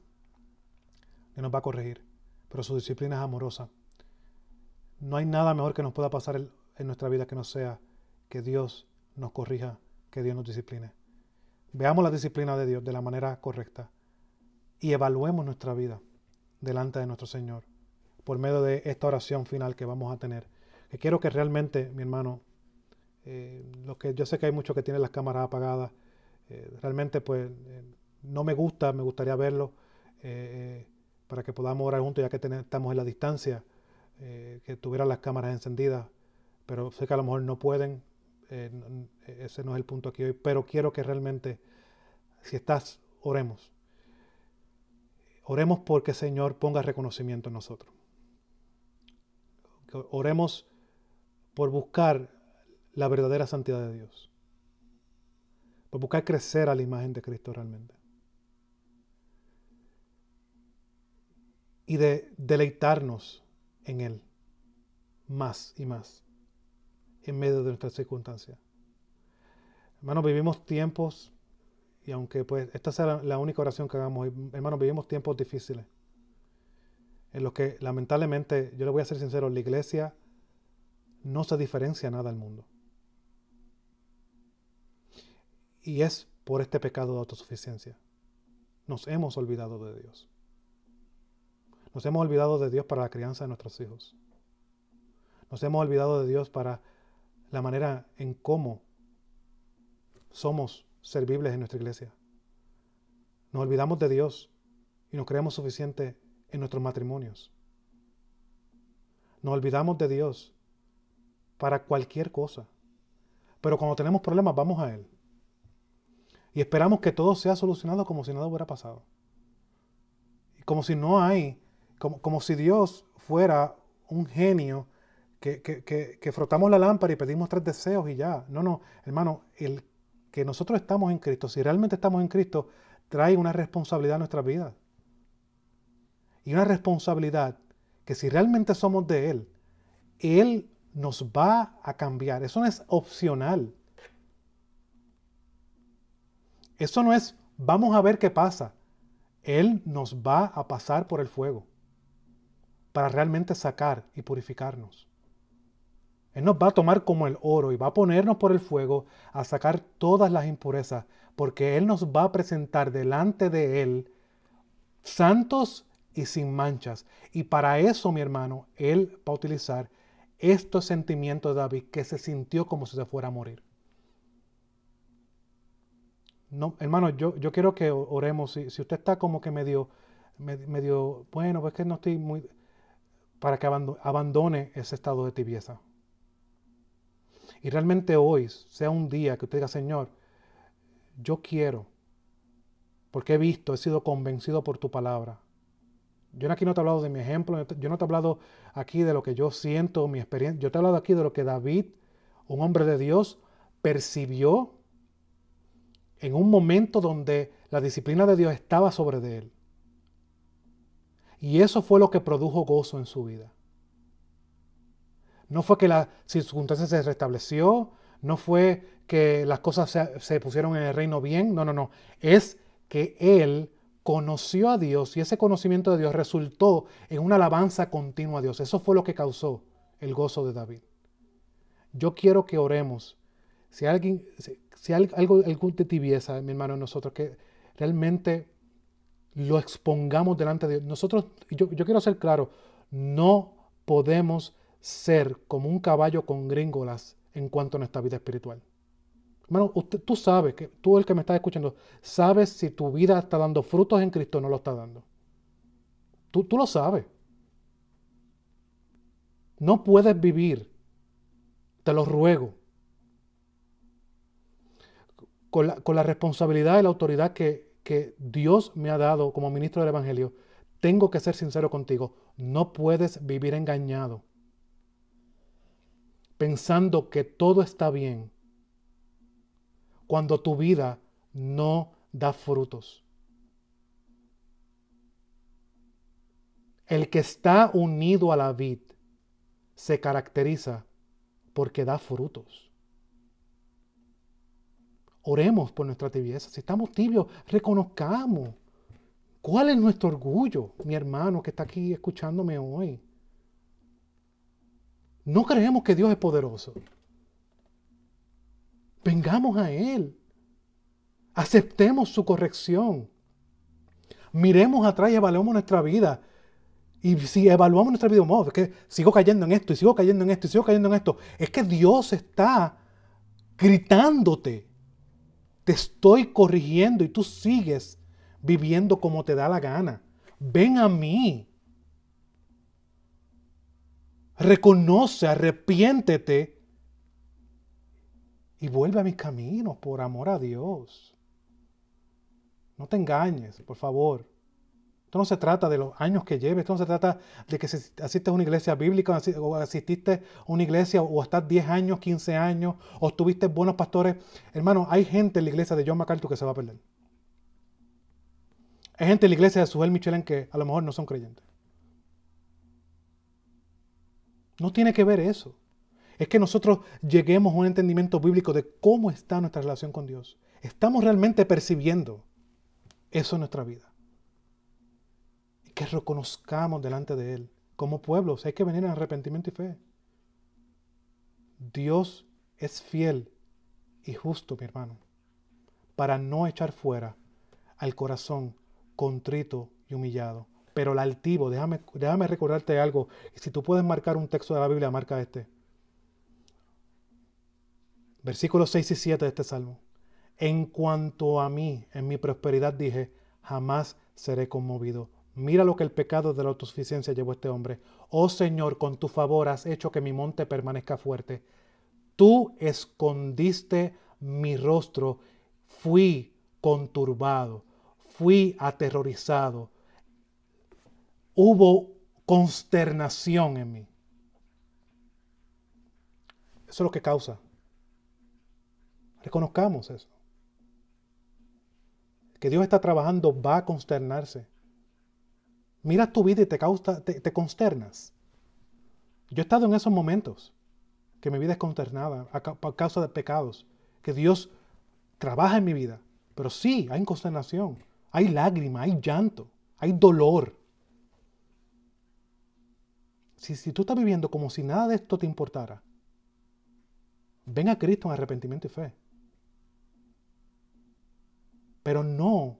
Dios nos va a corregir. Pero su disciplina es amorosa. No hay nada mejor que nos pueda pasar en nuestra vida que no sea que Dios nos corrija, que Dios nos discipline. Veamos la disciplina de Dios de la manera correcta y evaluemos nuestra vida delante de nuestro Señor por medio de esta oración final que vamos a tener. Que quiero que realmente, mi hermano, eh, lo que yo sé que hay muchos que tienen las cámaras apagadas, eh, realmente pues eh, no me gusta, me gustaría verlo para que podamos orar juntos ya que estamos en la distancia, que tuvieran las cámaras encendidas, pero sé que a lo mejor no pueden, ese no es el punto aquí hoy, pero quiero que realmente, si estás, oremos. Oremos porque Señor ponga reconocimiento en nosotros. Oremos por buscar la verdadera santidad de Dios. Por buscar crecer a la imagen de Cristo realmente. Y de deleitarnos en Él más y más en medio de nuestras circunstancias. Hermanos, vivimos tiempos, y aunque pues esta sea la única oración que hagamos, hermanos, vivimos tiempos difíciles, en los que lamentablemente, yo le voy a ser sincero, la iglesia no se diferencia nada al mundo. Y es por este pecado de autosuficiencia. Nos hemos olvidado de Dios. Nos hemos olvidado de Dios para la crianza de nuestros hijos. Nos hemos olvidado de Dios para la manera en cómo somos servibles en nuestra iglesia. Nos olvidamos de Dios y nos creemos suficiente en nuestros matrimonios. Nos olvidamos de Dios para cualquier cosa. Pero cuando tenemos problemas vamos a Él. Y esperamos que todo sea solucionado como si nada hubiera pasado. Y como si no hay, como, como si Dios fuera un genio que, que, frotamos la lámpara y pedimos tres deseos y ya. No, no, hermano, el que nosotros estamos en Cristo, si realmente estamos en Cristo, trae una responsabilidad a nuestra vida. Y una responsabilidad que si realmente somos de Él, Él nos va a cambiar. Eso no es opcional. Eso no es, vamos a ver qué pasa. Él nos va a pasar por el fuego para realmente sacar y purificarnos. Él nos va a tomar como el oro y va a ponernos por el fuego a sacar todas las impurezas, porque Él nos va a presentar delante de Él santos y sin manchas. Y para eso, mi hermano, Él va a utilizar estos sentimientos de David que se sintió como si se fuera a morir. No, hermano, yo, yo quiero que oremos. Si, si usted está como que medio, medio, bueno, pues que no estoy muy... para que abandone ese estado de tibieza. Y realmente hoy sea un día que usted diga, Señor, yo quiero, porque he visto, he sido convencido por tu palabra. Yo aquí no te he hablado de mi ejemplo, yo no te he hablado aquí de lo que yo siento, mi experiencia. Yo te he hablado aquí de lo que David, un hombre de Dios, percibió en un momento donde la disciplina de Dios estaba sobre de él. Y eso fue lo que produjo gozo en su vida. No fue que la circunstancia se restableció, no fue que las cosas se, pusieron en el reino bien, no, no, no. Es que él conoció a Dios y ese conocimiento de Dios resultó en una alabanza continua a Dios. Eso fue lo que causó el gozo de David. Yo quiero que oremos. Si alguien, si, hay algo, algo de tibieza, mi hermano, nosotros, que realmente lo expongamos delante de Dios. Nosotros, yo, quiero ser claro, no podemos ser como un caballo con gringolas en cuanto a nuestra vida espiritual. Hermano, usted, tú sabes, que tú el que me estás escuchando, sabes si tu vida está dando frutos en Cristo o no lo está dando. Tú, tú lo sabes. No puedes vivir, te lo ruego, con la, con la responsabilidad y la autoridad que, que Dios me ha dado como ministro del Evangelio. Tengo que ser sincero contigo. No puedes vivir engañado pensando que todo está bien cuando tu vida no da frutos. El que está unido a la vid se caracteriza porque da frutos. Oremos por nuestra tibieza. Si estamos tibios, reconozcamos cuál es nuestro orgullo, mi hermano que está aquí escuchándome hoy. No creemos que Dios es poderoso. Vengamos a Él. Aceptemos su corrección. Miremos atrás y evaluemos nuestra vida. Y si evaluamos nuestra vida, oh, es que sigo cayendo en esto y sigo cayendo en esto y sigo cayendo en esto. Es que Dios está gritándote. Te estoy corrigiendo y tú sigues viviendo como te da la gana. Ven a mí reconoce, arrepiéntete y vuelve a mis caminos por amor a Dios. No te engañes, por favor. Esto no se trata de los años que lleves, esto no se trata de que asistes a una iglesia bíblica o asististe a una iglesia o estás 10 años, 15 años o tuviste buenos pastores. Hermano, hay gente en la iglesia de John MacArthur que se va a perder. Hay gente en la iglesia de Suel Michelin que a lo mejor no son creyentes. No tiene que ver eso. Es que nosotros lleguemos a un entendimiento bíblico de cómo está nuestra relación con Dios. Estamos realmente percibiendo eso en nuestra vida. Que reconozcamos delante de Él. Como pueblos hay que venir en arrepentimiento y fe. Dios es fiel y justo, mi hermano, para no echar fuera al corazón contrito y humillado. Pero el altivo, déjame, déjame recordarte algo. Y si tú puedes marcar un texto de la Biblia, marca este. Versículos 6 y 7 de este salmo. En cuanto a mí, en mi prosperidad dije, jamás seré conmovido. Mira lo que el pecado de la autosuficiencia llevó a este hombre. Oh Señor, con tu favor has hecho que mi monte permanezca fuerte. Tú escondiste mi rostro, fui conturbado fui aterrorizado. Hubo consternación en mí. Eso es lo que causa. Reconozcamos eso. Que Dios está trabajando va a consternarse. Mira tu vida y te, causa, te, consternas. Yo he estado en esos momentos que mi vida es consternada a, causa de pecados. Que Dios trabaja en mi vida. Pero sí, hay consternación. Hay lágrimas, hay llanto, hay dolor. Si, si tú estás viviendo como si nada de esto te importara, ven a Cristo en arrepentimiento y fe. Pero no,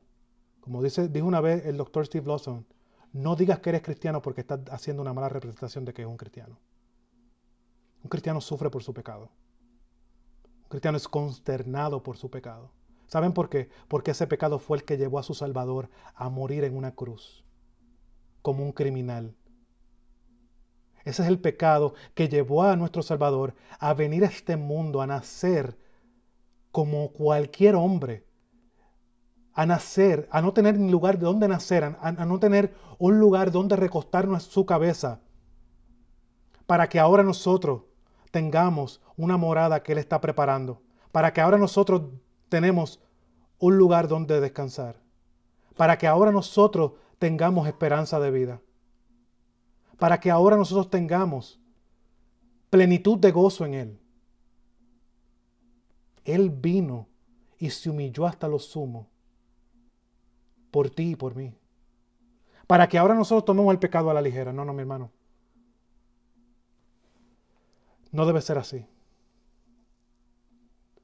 como dice, dijo una vez el doctor Steve Lawson, no digas que eres cristiano porque estás haciendo una mala representación de que es un cristiano. Un cristiano sufre por su pecado. Un cristiano es consternado por su pecado. ¿Saben por qué? Porque ese pecado fue el que llevó a su Salvador a morir en una cruz, como un criminal. Ese es el pecado que llevó a nuestro Salvador a venir a este mundo, a nacer como cualquier hombre, a nacer, a no tener ni lugar de donde nacer, a, no tener un lugar donde recostarnos su cabeza, para que ahora nosotros tengamos una morada que Él está preparando, para que ahora nosotros tenemos un lugar donde descansar, para que ahora nosotros tengamos esperanza de vida, para que ahora nosotros tengamos plenitud de gozo en Él. Él vino y se humilló hasta lo sumo por ti y por mí. Para que ahora nosotros tomemos el pecado a la ligera. No, no, mi hermano. No debe ser así.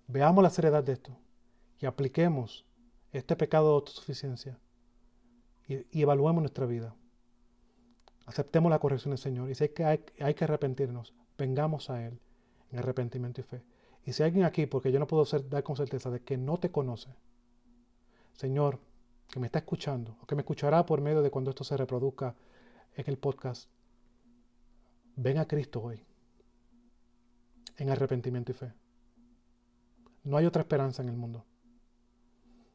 Veamos la seriedad de esto y apliquemos este pecado de autosuficiencia y, evaluemos nuestra vida. Aceptemos la corrección del Señor. Y si hay que, hay, que arrepentirnos, vengamos a Él en arrepentimiento y fe. Y si alguien aquí, porque yo no puedo dar con certeza de que no te conoce, Señor, que me está escuchando, o que me escuchará por medio de cuando esto se reproduzca en el podcast, ven a Cristo hoy, en arrepentimiento y fe. No hay otra esperanza en el mundo.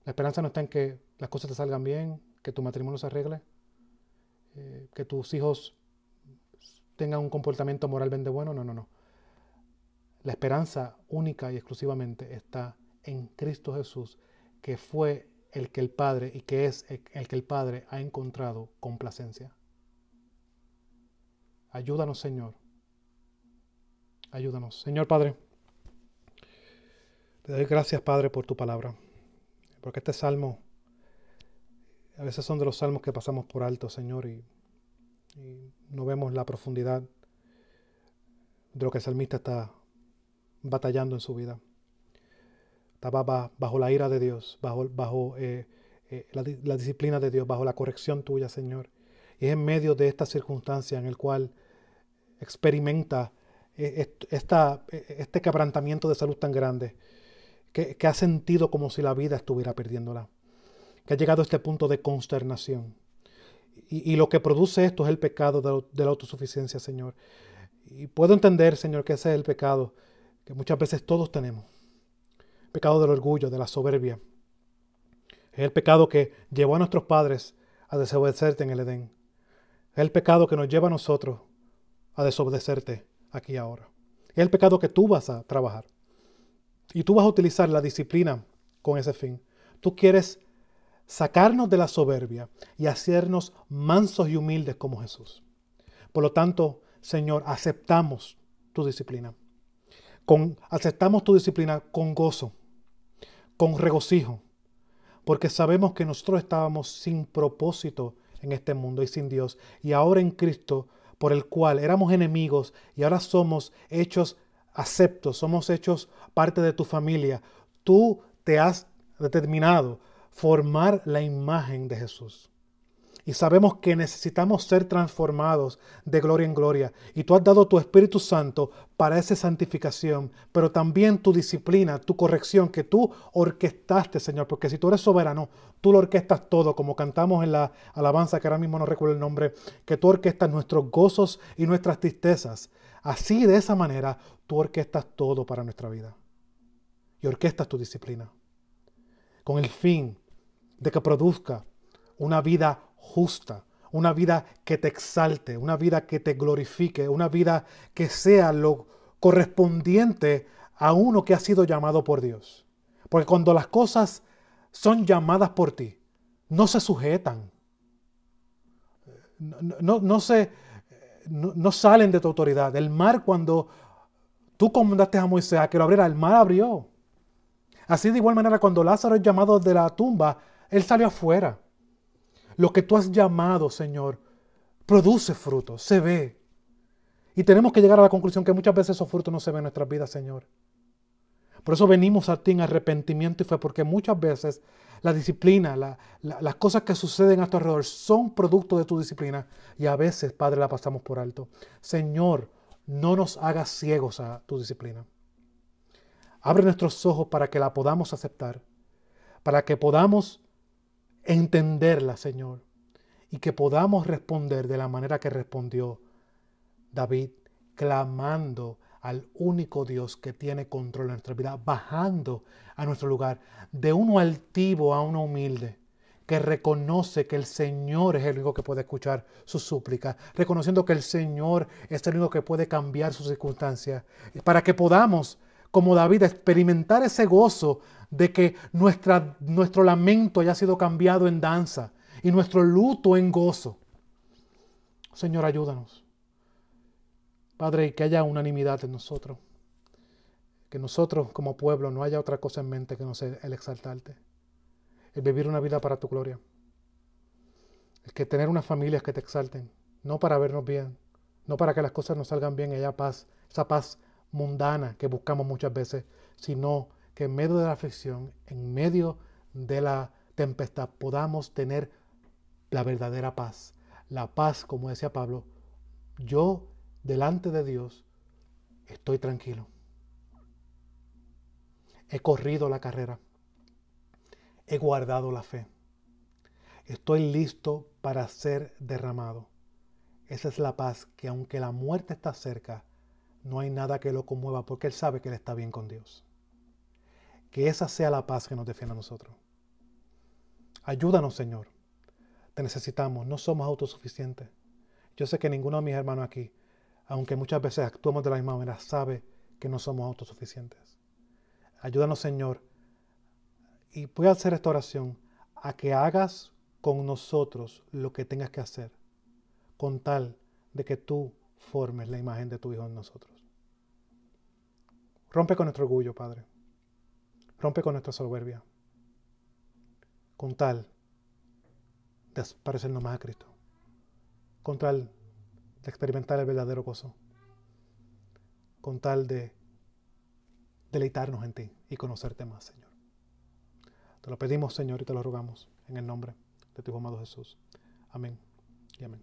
La esperanza no está en que las cosas te salgan bien, que tu matrimonio se arregle, eh, que tus hijos tengan un comportamiento moralmente bueno. No, no, no. La esperanza única y exclusivamente está en Cristo Jesús, que fue el que el Padre y que es el que el Padre ha encontrado complacencia. Ayúdanos, Señor. Ayúdanos. Señor Padre, te doy gracias, Padre, por tu palabra. Porque este salmo, a veces son de los salmos que pasamos por alto, Señor, y, no vemos la profundidad de lo que el salmista está batallando en su vida. Bajo la ira de Dios, bajo, eh, eh, la, disciplina de Dios, bajo la corrección tuya, Señor. Y es en medio de esta circunstancia en el cual experimenta eh, este quebrantamiento de salud tan grande que, ha sentido como si la vida estuviera perdiéndola, que ha llegado a este punto de consternación. Y, lo que produce esto es el pecado de, la autosuficiencia, Señor. Y puedo entender, Señor, que ese es el pecado que muchas veces todos tenemos. Pecado del orgullo, de la soberbia. Es el pecado que llevó a nuestros padres a desobedecerte en el Edén. Es el pecado que nos lleva a nosotros a desobedecerte aquí y ahora. Es el pecado que tú vas a trabajar. Y tú vas a utilizar la disciplina con ese fin. Tú quieres sacarnos de la soberbia y hacernos mansos y humildes como Jesús. Por lo tanto, Señor, aceptamos tu disciplina. Con, aceptamos tu disciplina con gozo, con regocijo, porque sabemos que nosotros estábamos sin propósito en este mundo y sin Dios, y ahora en Cristo, por el cual éramos enemigos y ahora somos hechos aceptos, somos hechos parte de tu familia. Tú te has determinado formar la imagen de Jesús. Y sabemos que necesitamos ser transformados de gloria en gloria. Y tú has dado tu Espíritu Santo para esa santificación, pero también tu disciplina, tu corrección, que tú orquestaste, Señor. Porque si tú eres soberano, tú lo orquestas todo, como cantamos en la alabanza, que ahora mismo no recuerdo el nombre, que tú orquestas nuestros gozos y nuestras tristezas. Así, de esa manera, tú orquestas todo para nuestra vida. Y orquestas tu disciplina. Con el fin de que produzca una vida justa, una vida que te exalte, una vida que te glorifique, una vida que sea lo correspondiente a uno que ha sido llamado por Dios. Porque cuando las cosas son llamadas por ti, no se sujetan, no, no, se, no, salen de tu autoridad. El mar cuando tú comandaste a Moisés a que lo abriera, el mar abrió. Así de igual manera cuando Lázaro es llamado de la tumba, él salió afuera. Lo que tú has llamado, Señor, produce frutos, se ve. Y tenemos que llegar a la conclusión que muchas veces esos frutos no se ven en nuestras vidas, Señor. Por eso venimos a ti en arrepentimiento y fe, porque muchas veces la disciplina, las cosas que suceden a tu alrededor son producto de tu disciplina y a veces, Padre, la pasamos por alto. Señor, no nos hagas ciegos a tu disciplina. Abre nuestros ojos para que la podamos aceptar, para que podamos entenderla, Señor, y que podamos responder de la manera que respondió David, clamando al único Dios que tiene control de nuestra vida, bajando a nuestro lugar, de uno altivo a uno humilde, que reconoce que el Señor es el único que puede escuchar sus súplicas, reconociendo que el Señor es el único que puede cambiar sus circunstancias, para que podamos, como David, experimentar ese gozo de que nuestra, nuestro lamento haya sido cambiado en danza y nuestro luto en gozo. Señor, ayúdanos. Padre, que haya unanimidad en nosotros. Que nosotros como pueblo no haya otra cosa en mente que no sea el exaltarte. El vivir una vida para tu gloria. El que tener unas familias que te exalten. No para vernos bien. No para que las cosas nos salgan bien y haya paz. Esa paz mundana que buscamos muchas veces. Sino que en medio de la aflicción, en medio de la tempestad, podamos tener la verdadera paz. La paz, como decía Pablo, yo delante de Dios estoy tranquilo. He corrido la carrera. He guardado la fe. Estoy listo para ser derramado. Esa es la paz que aunque la muerte está cerca, no hay nada que lo conmueva porque Él sabe que Él está bien con Dios. Que esa sea la paz que nos defienda a nosotros. Ayúdanos, Señor. Te necesitamos. No somos autosuficientes. Yo sé que ninguno de mis hermanos aquí, aunque muchas veces actuamos de la misma manera, sabe que no somos autosuficientes. Ayúdanos, Señor. Y voy a hacer esta oración a que hagas con nosotros lo que tengas que hacer, con tal de que tú formes la imagen de tu Hijo en nosotros. Rompe con nuestro orgullo, Padre. Rompe con nuestra soberbia. Con tal de parecernos más a Cristo. Con tal de experimentar el verdadero gozo. Con tal de deleitarnos en ti y conocerte más, Señor. Te lo pedimos, Señor, y te lo rogamos en el nombre de tu amado Jesús. Amén y amén.